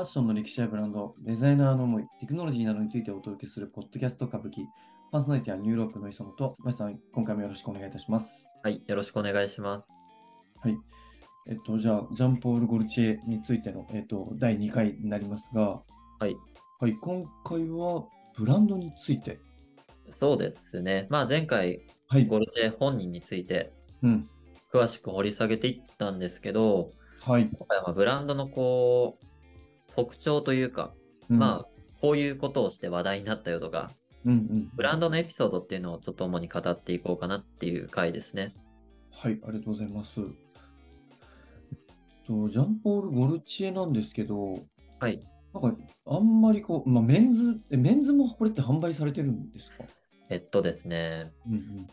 ファッションの歴史やブランド、デザイナーの思い、テクノロジーなどについてお届けするポッドキャスト CBK、パーソナリティはニューロープの磯野と、橋さん、今回もよろしくお願いいたします。はい、よろしくお願いします。はい。えっと、じゃあ、ジャンポール・ゴルチエについての、えっと、第2回になりますが、はい、はい、今回はブランドについて。そうですね。まあ前回、はい。ゴルチェ本人についてうん。詳しく掘り下げていったんですけど、はい。今回はまあブランドのこう、特徴というか、うんまあ、こういうことをして話題になったよとか、うんうん。ブランドのエピソードっていうのをちょっと主に語っていこうかなっていう回ですね。はい、ありがとうございます。えっと、ジャンポール・ゴルチエなんですけど、はい。なんか、あんまりこう、まあ、メンズ、えメンズもこれって販売されてるんですか？えっとですね、うんうん。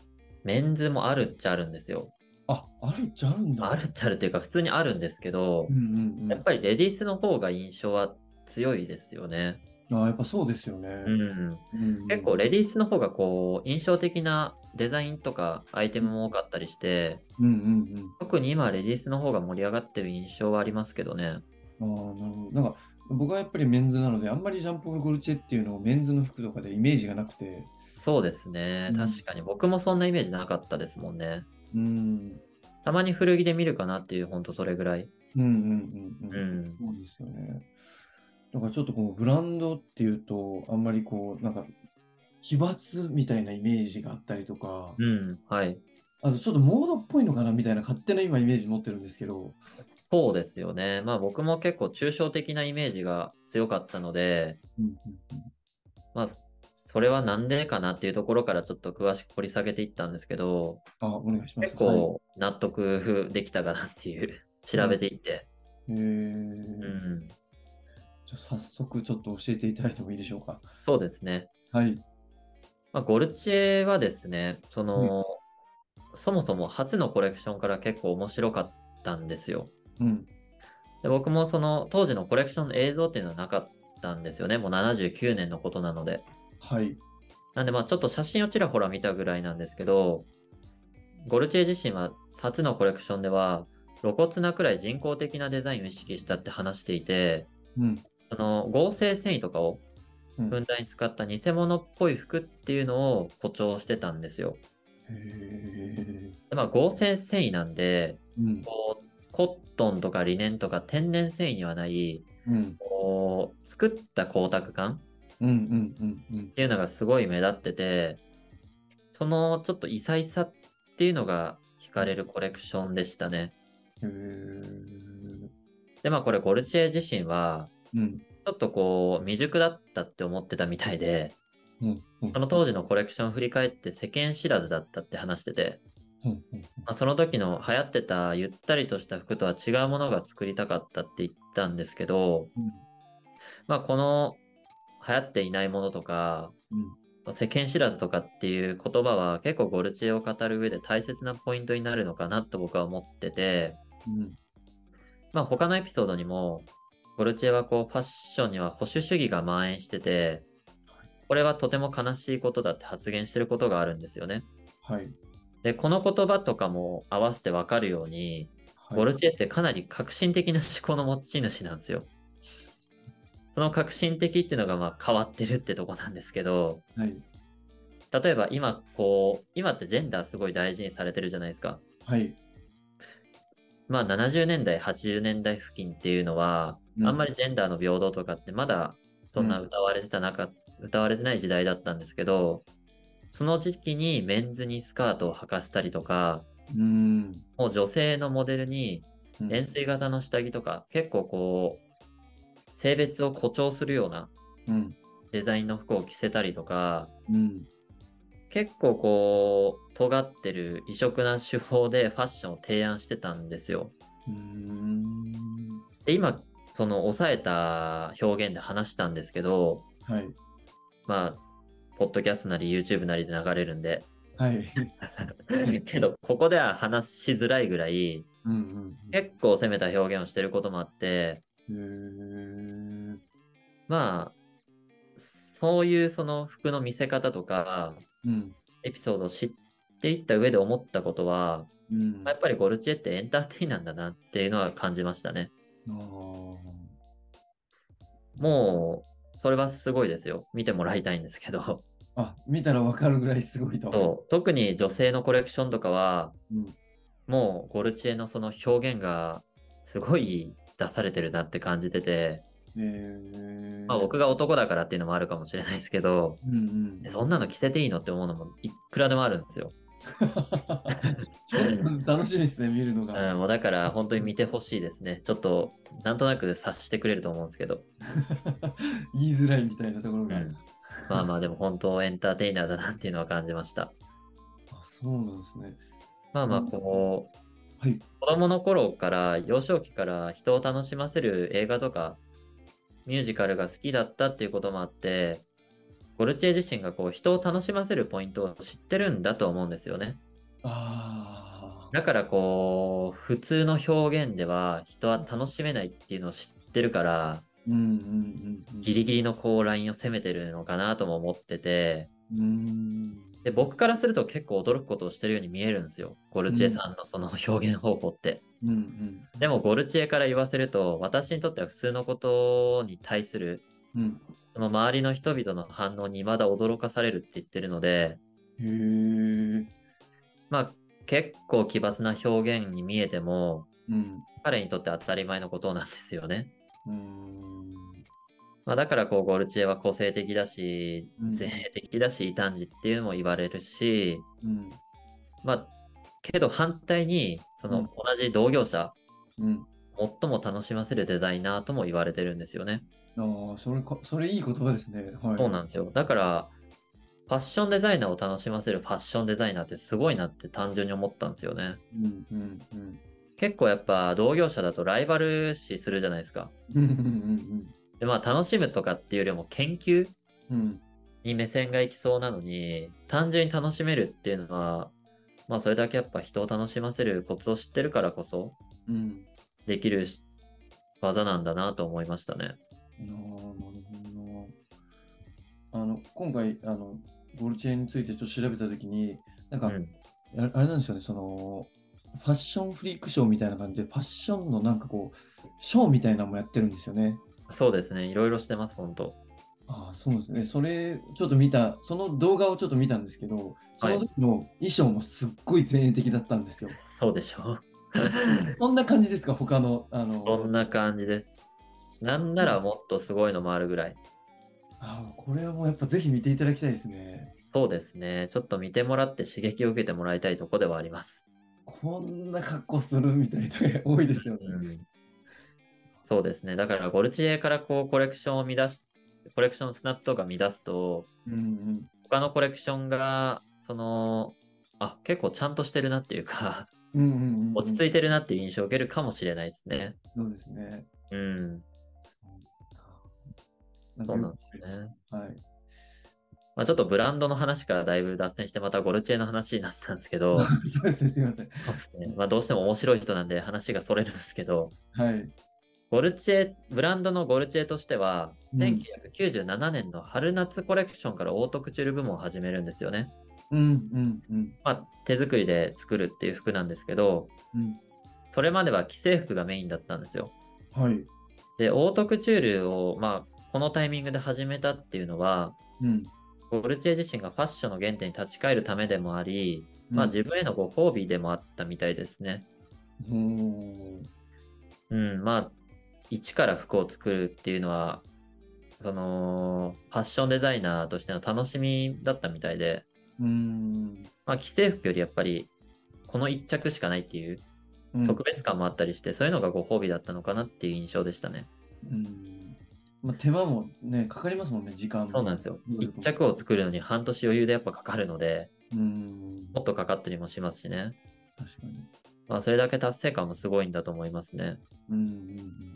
メンズもあるっちゃあるんですよ。あ、あるっちゃあるんだ。あるっちゃあるっていうか、普通にあるんですけどうん、うんうん。やっぱりレディースの方が印象は強いですよね。あやっぱそうですよね。うん。うんうん結構レディースの方がこう印象的なデザインとかアイテムも多かったりして、うんうん特に今レディースの方が盛り上がってる印象はありますけどね。うん。ああ、なるほど。なんか、僕はやっぱりメンズなので、あんまりジャンポール・ゴルチエっていうのをメンズの服とかでイメージがなくて、そうですねう。ん確かに僕もそんなイメージなかったですもんね。うん。たまに古着で見るかなっていう、ほんとそれぐらい。うんうんうんううん。ん。そうですよね。だからちょっとこのブランドっていうと、あんまりこう、なんか、奇抜みたいなイメージがあったりとか、うん。はい。あとちょっとモードっぽいのかなみたいな勝手な今イメージ持ってるんですけど、そうですよね。まあ僕も結構抽象的なイメージが強かったので、うんうんまあそれはなんでかなっていうところからちょっと詳しく掘り下げていったんですけど、あ、お願いします。結構納得できたかなっていう、調べていって。はい。えーうん。じゃあ早速ちょっと教えていただいてもいいでしょうか。そうですね。はい。まあ、ゴルチエはですね、その、そもそも初のコレクションから結構面白かったんですよ。うん。で僕もその当時のコレクションの映像っていうのはなかったんですよね。もう79年のことなので。はい。なんでまあちょっと写真をちらほら見たぐらいなんですけど、ゴルチエ自身は初のコレクションでは露骨なくらい人工的なデザインを意識したって話していて、うん。その合成繊維とかをうんふんだんに使った偽物っぽい服っていうのを誇張してたんですよ。へえ。でまあ、合成繊維なんで、うん。こうコットンとかリネンとか天然繊維にはない、うん。こう作った光沢感っていうのがすごい目立ってて、そのちょっと異彩さっていうのが惹かれるコレクションでしたね。で、まあこれゴルチエ自身は、うん。ちょっとこう未熟だったって思ってたみたいで、うん。うんその当時のコレクションを振り返って世間知らずだったって話してて、うん。うんまあ、その時の流行ってたゆったりとした服とは違うものが作りたかったって言ったんですけど、うんまあこの流行っていないものとか、うん。まあ世間知らずとかっていう言葉は結構ゴルチエを語る上で大切なポイントになるのかなと僕は思ってて、うん。まあ他のエピソードにも、ゴルチエはこうファッションには保守主義が蔓延してて、これはとても悲しいことだって発言してることがあるんですよね。はい。で、この言葉とかも合わせてわかるように、はいゴルチエってかなり革新的な思考の持ち主なんですよ。その革新的っていうのがまあ変わってるってとこなんですけど、はい。例えば今こう、今ってジェンダーすごい大事にされてるじゃないですか。はい。まあ70年代、80年代付近っていうのは、うんあんまりジェンダーの平等とかってまだそんな歌われてた中、歌われてない時代だったんですけど、その時期にメンズにスカートを履かせたりとか、うん。もう女性のモデルにうん円錐型の下着とか、結構こう、性別を誇張するようなうん。デザインの服を着せたりとか、うん。結構こう、尖ってる異色な手法でファッションを提案してたんですよ。うん。で、今、その抑えた表現で話したんですけど、はい。まあ、ポッドキャストなり YouTube なりで流れるんで。はい。けど、ここでは話しづらいぐらい、うん。結構攻めた表現をしてることもあって。まあ、そういうその服の見せ方とか、うん。エピソードを知っていった上で思ったことは、うん。まあやっぱりゴルチエってエンターテイナーなんだなっていうのは感じましたね。もう、それはすごいですよ。見てもらいたいんですけど。あ、見たらわかるぐらいすごいと。そう特に女性のコレクションとかは、うん。もうゴルチエのその表現がすごい出されてるなって感じてて、えー、まあ僕が男だからっていうのもあるかもしれないですけど、うんうんえ。そんなの着せていいのって思うのもいくらでもあるんですよ。楽しみですね、見るのうが。ん、もうだから本当に見てほしいですね。ちょっとなんとなく察してくれると思うんですけど。言いづらいみたいなところが。うんまあまあでも本当エンターテイナーだなっていうのは感じました。あそうなんですね。まあまあこう、はい。子供の頃から幼少期から人を楽しませる映画とかミュージカルが好きだったっていうこともあってゴルチエ自身がこう人を楽しませるポイントを知ってるんだと思うんですよねああ。だからこう普通の表現では人は楽しめないっていうのを知ってるからうんうんうんうん。ギリギリのこうラインを攻めてるのかなとも思っててうーん。で僕からすると結構驚くことをしてるように見えるんですよゴルチエさんのその表現方法って。うんうん。でもゴルチエから言わせると私にとっては普通のことに対するうん。その周りの人々の反応に未だ驚かされるって言ってるのでへえ。まあ結構奇抜な表現に見えてもうん。彼にとって当たり前のことなんですよね。うーん。まあ、だからこうゴルチエは個性的だしうん前衛的だし異端児っていうのも言われるしうん。まあけど反対にそのうん同じ同業者うん。最も楽しませるデザイナーとも言われてるんですよね。ああ、それか、それいい言葉ですね。はい。そうなんですよ。だから、ファッションデザイナーを楽しませるファッションデザイナーってすごいなって単純に思ったんですよね。うんうんうん。結構やっぱ同業者だとライバル視するじゃないですか。うんうんで、まあ楽しむとかっていうよりも研究。に目線が行きそうなのに、単純に楽しめるっていうのは、まあそれだけやっぱ人を楽しませるコツを知ってるからこそうん。できるし技なんだなと思いましたね。なるほどな。あの、今回、あの、ゴルチェについてちょっと調べたときに、なんか、うん。ああれなんですよね、その、ファッションフリークショーみたいな感じで、ファッションのなんかこう、ショーみたいなのもやってるんですよね。そうですね。いろいろしてます、本当ああ、そうですね。それ、ちょっと見た、その動画をちょっと見たんですけど、その時の衣装もすっごい前衛的だったんですよ。そうでしょ そんな感じですか、他の、あの、そんな感じです。なんならもっとすごいのもあるぐらい。ああ、これはもうやっぱぜひ見ていただきたいですね。そうですね。ちょっと見てもらって刺激を受けてもらいたいとこではあります。こんな格好するみたいな多いですよね。うん、そうですね。だからゴルチエからこうコレクションを乱し、コレクションスナップとか乱すと、うんうん。他のコレクションが、その、あ、結構ちゃんとしてるなっていうか、うんうんうんうん、落ち着いてるなっていう印象を受けるかもしれないですね。そうですね。うん。そうなんですよね。はい。まあ、ちょっとブランドの話からだいぶ脱線してまたゴルチエの話になったんですけど、そうですね、すみません。そうですね。まあ、どうしても面白い人なんで話がそれるんですけど、はい。ゴルチエ、ブランドのゴルチエとしては、うん1997年の春夏コレクションからオートクチュール部門を始めるんですよね。うんうんうんまあ、手作りで作るっていう服なんですけど、うん。それまでは既製服がメインだったんですよ。はい。で、オートクチュールを、まあ、このタイミングで始めたっていうのは、うん。ゴルチエ自身がファッションの原点に立ち返るためでもあり、まあ、自分へのご褒美でもあったみたいですね。うん。うん、まあ、一から服を作るっていうのは、その、ファッションデザイナーとしての楽しみだったみたいで、うん。まあ、既製服よりやっぱり、この一着しかないっていううん特別感もあったりして、そういうのがご褒美だったのかなっていう印象でしたね。うん。まあ、手間もね、かかりますもんね、時間も。そうなんですよ。うん一着を作るのに半年余裕でやっぱかかるので、うん。もっとかかったりもしますしね。確かに。まあ、それだけ達成感もすごいんだと思いますね。うんうんうん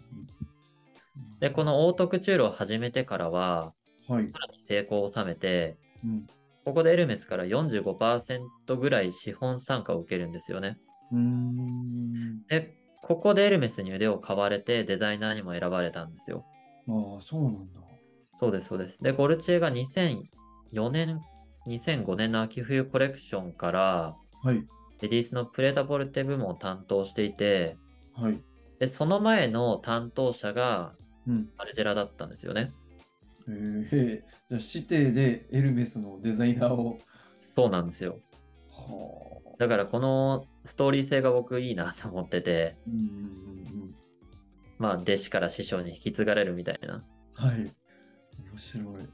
で、このオートクチュールを始めてからは、うん。はい。さらに成功を収めて、うん。ここでエルメスから45%ぐらい資本参加を受けるんですよね。うん。で、ここでエルメスに腕を買われてデザイナーにも選ばれたんですよ。ああ、そうなんだ。そうです、そうです。で、ゴルチエが2004年、2005年の秋冬コレクションから、はい。レディースのプレタポルテ部門を担当していて、はい。で、その前の担当者がうん。アルジェラだったんですよね。えー、じゃあ指定でエルメスのデザイナーを。そうなんですよ。はあ。だからこのストーリー性が僕いいなと思ってて、うんうんうんまあ弟子から師匠に引き継がれるみたいな。うん。はい。面白い。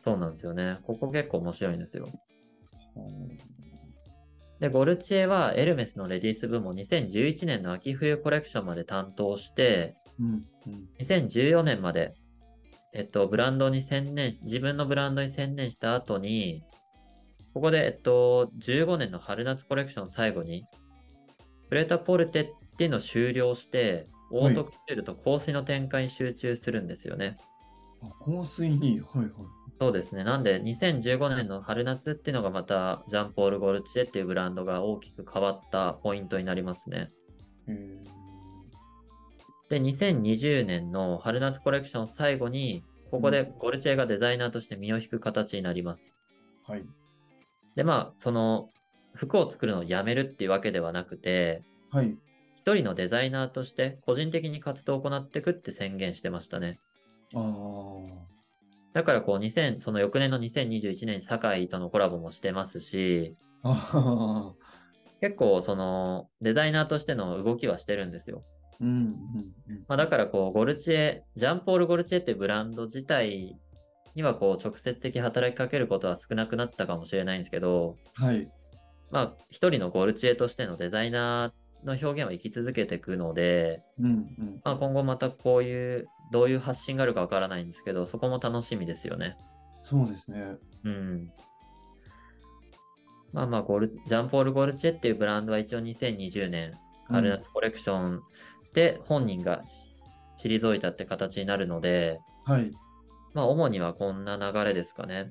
そうなんですよね。ここ結構面白いんですよ。はで、ゴルチエはエルメスのレディース部門2011年の秋冬コレクションまで担当して、あうんうん。2014年まで、えっと、ブランドに専念し、自分のブランドに専念した後に、ここで、えっと、15年の春夏コレクション最後に、プレタポルテっていうのを終了して、オートクチュールと香水の展開に集中するんですよね。あ香水に、はいはい。そうですね。なんで、2015年の春夏っていうのがまた、ジャンポール・ゴルチエっていうブランドが大きく変わったポイントになりますね。えで、2020年の春夏コレクション最後に、ここでゴルチエがデザイナーとして身を引く形になります。ー、はい。で、まあ、その、服を作るのをやめるっていうわけではなくて、はい。一人のデザイナーとして個人的に活動を行っていくって宣言してましたね。ああ。だからこう2000、その翌年の2021年に酒井とのコラボもしてますし。結構そのデザイナーとしての動きはしてるんですよ。うんうんうん。まあ、だからこうゴルチエ、ジャンポール・ゴルチエっていうブランド自体にはこう直接的働きかけることは少なくなったかもしれないんですけど、はい。まあ一人のゴルチエとしてのデザイナーの表現は生き続けていくので、うんうん。まあ、今後またこういう、どういう発信があるかわからないんですけど、そこも楽しみですよね。そうですね。うん。まあまあゴル、ジャンポール・ゴルチェっていうブランドは一応2020年、春夏コレクションで本人が退いたって形になるので、はい。まあ主にはこんな流れですかね。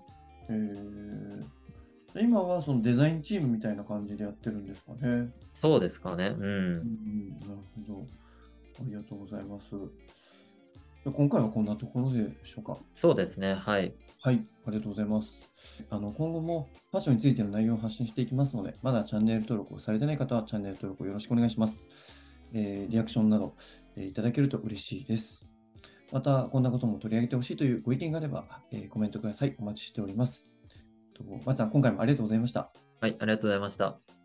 えー、今はそのデザインチームみたいな感じでやってるんですかね。そうですかね。う。うんん、なるほど。ありがとうございます。今回はこんなところでしょうか。そうですね。はい。はい、ありがとうございます。あの今後もファッションについての内容を発信していきますので、まだチャンネル登録をされてない方はチャンネル登録をよろしくお願いします。えーリアクションなど、えーいただけると嬉しいです。また、こんなことも取り上げてほしいというご意見があれば、えーコメントください。お待ちしております。と松さん、今回もありがとうございました。はい、ありがとうございました。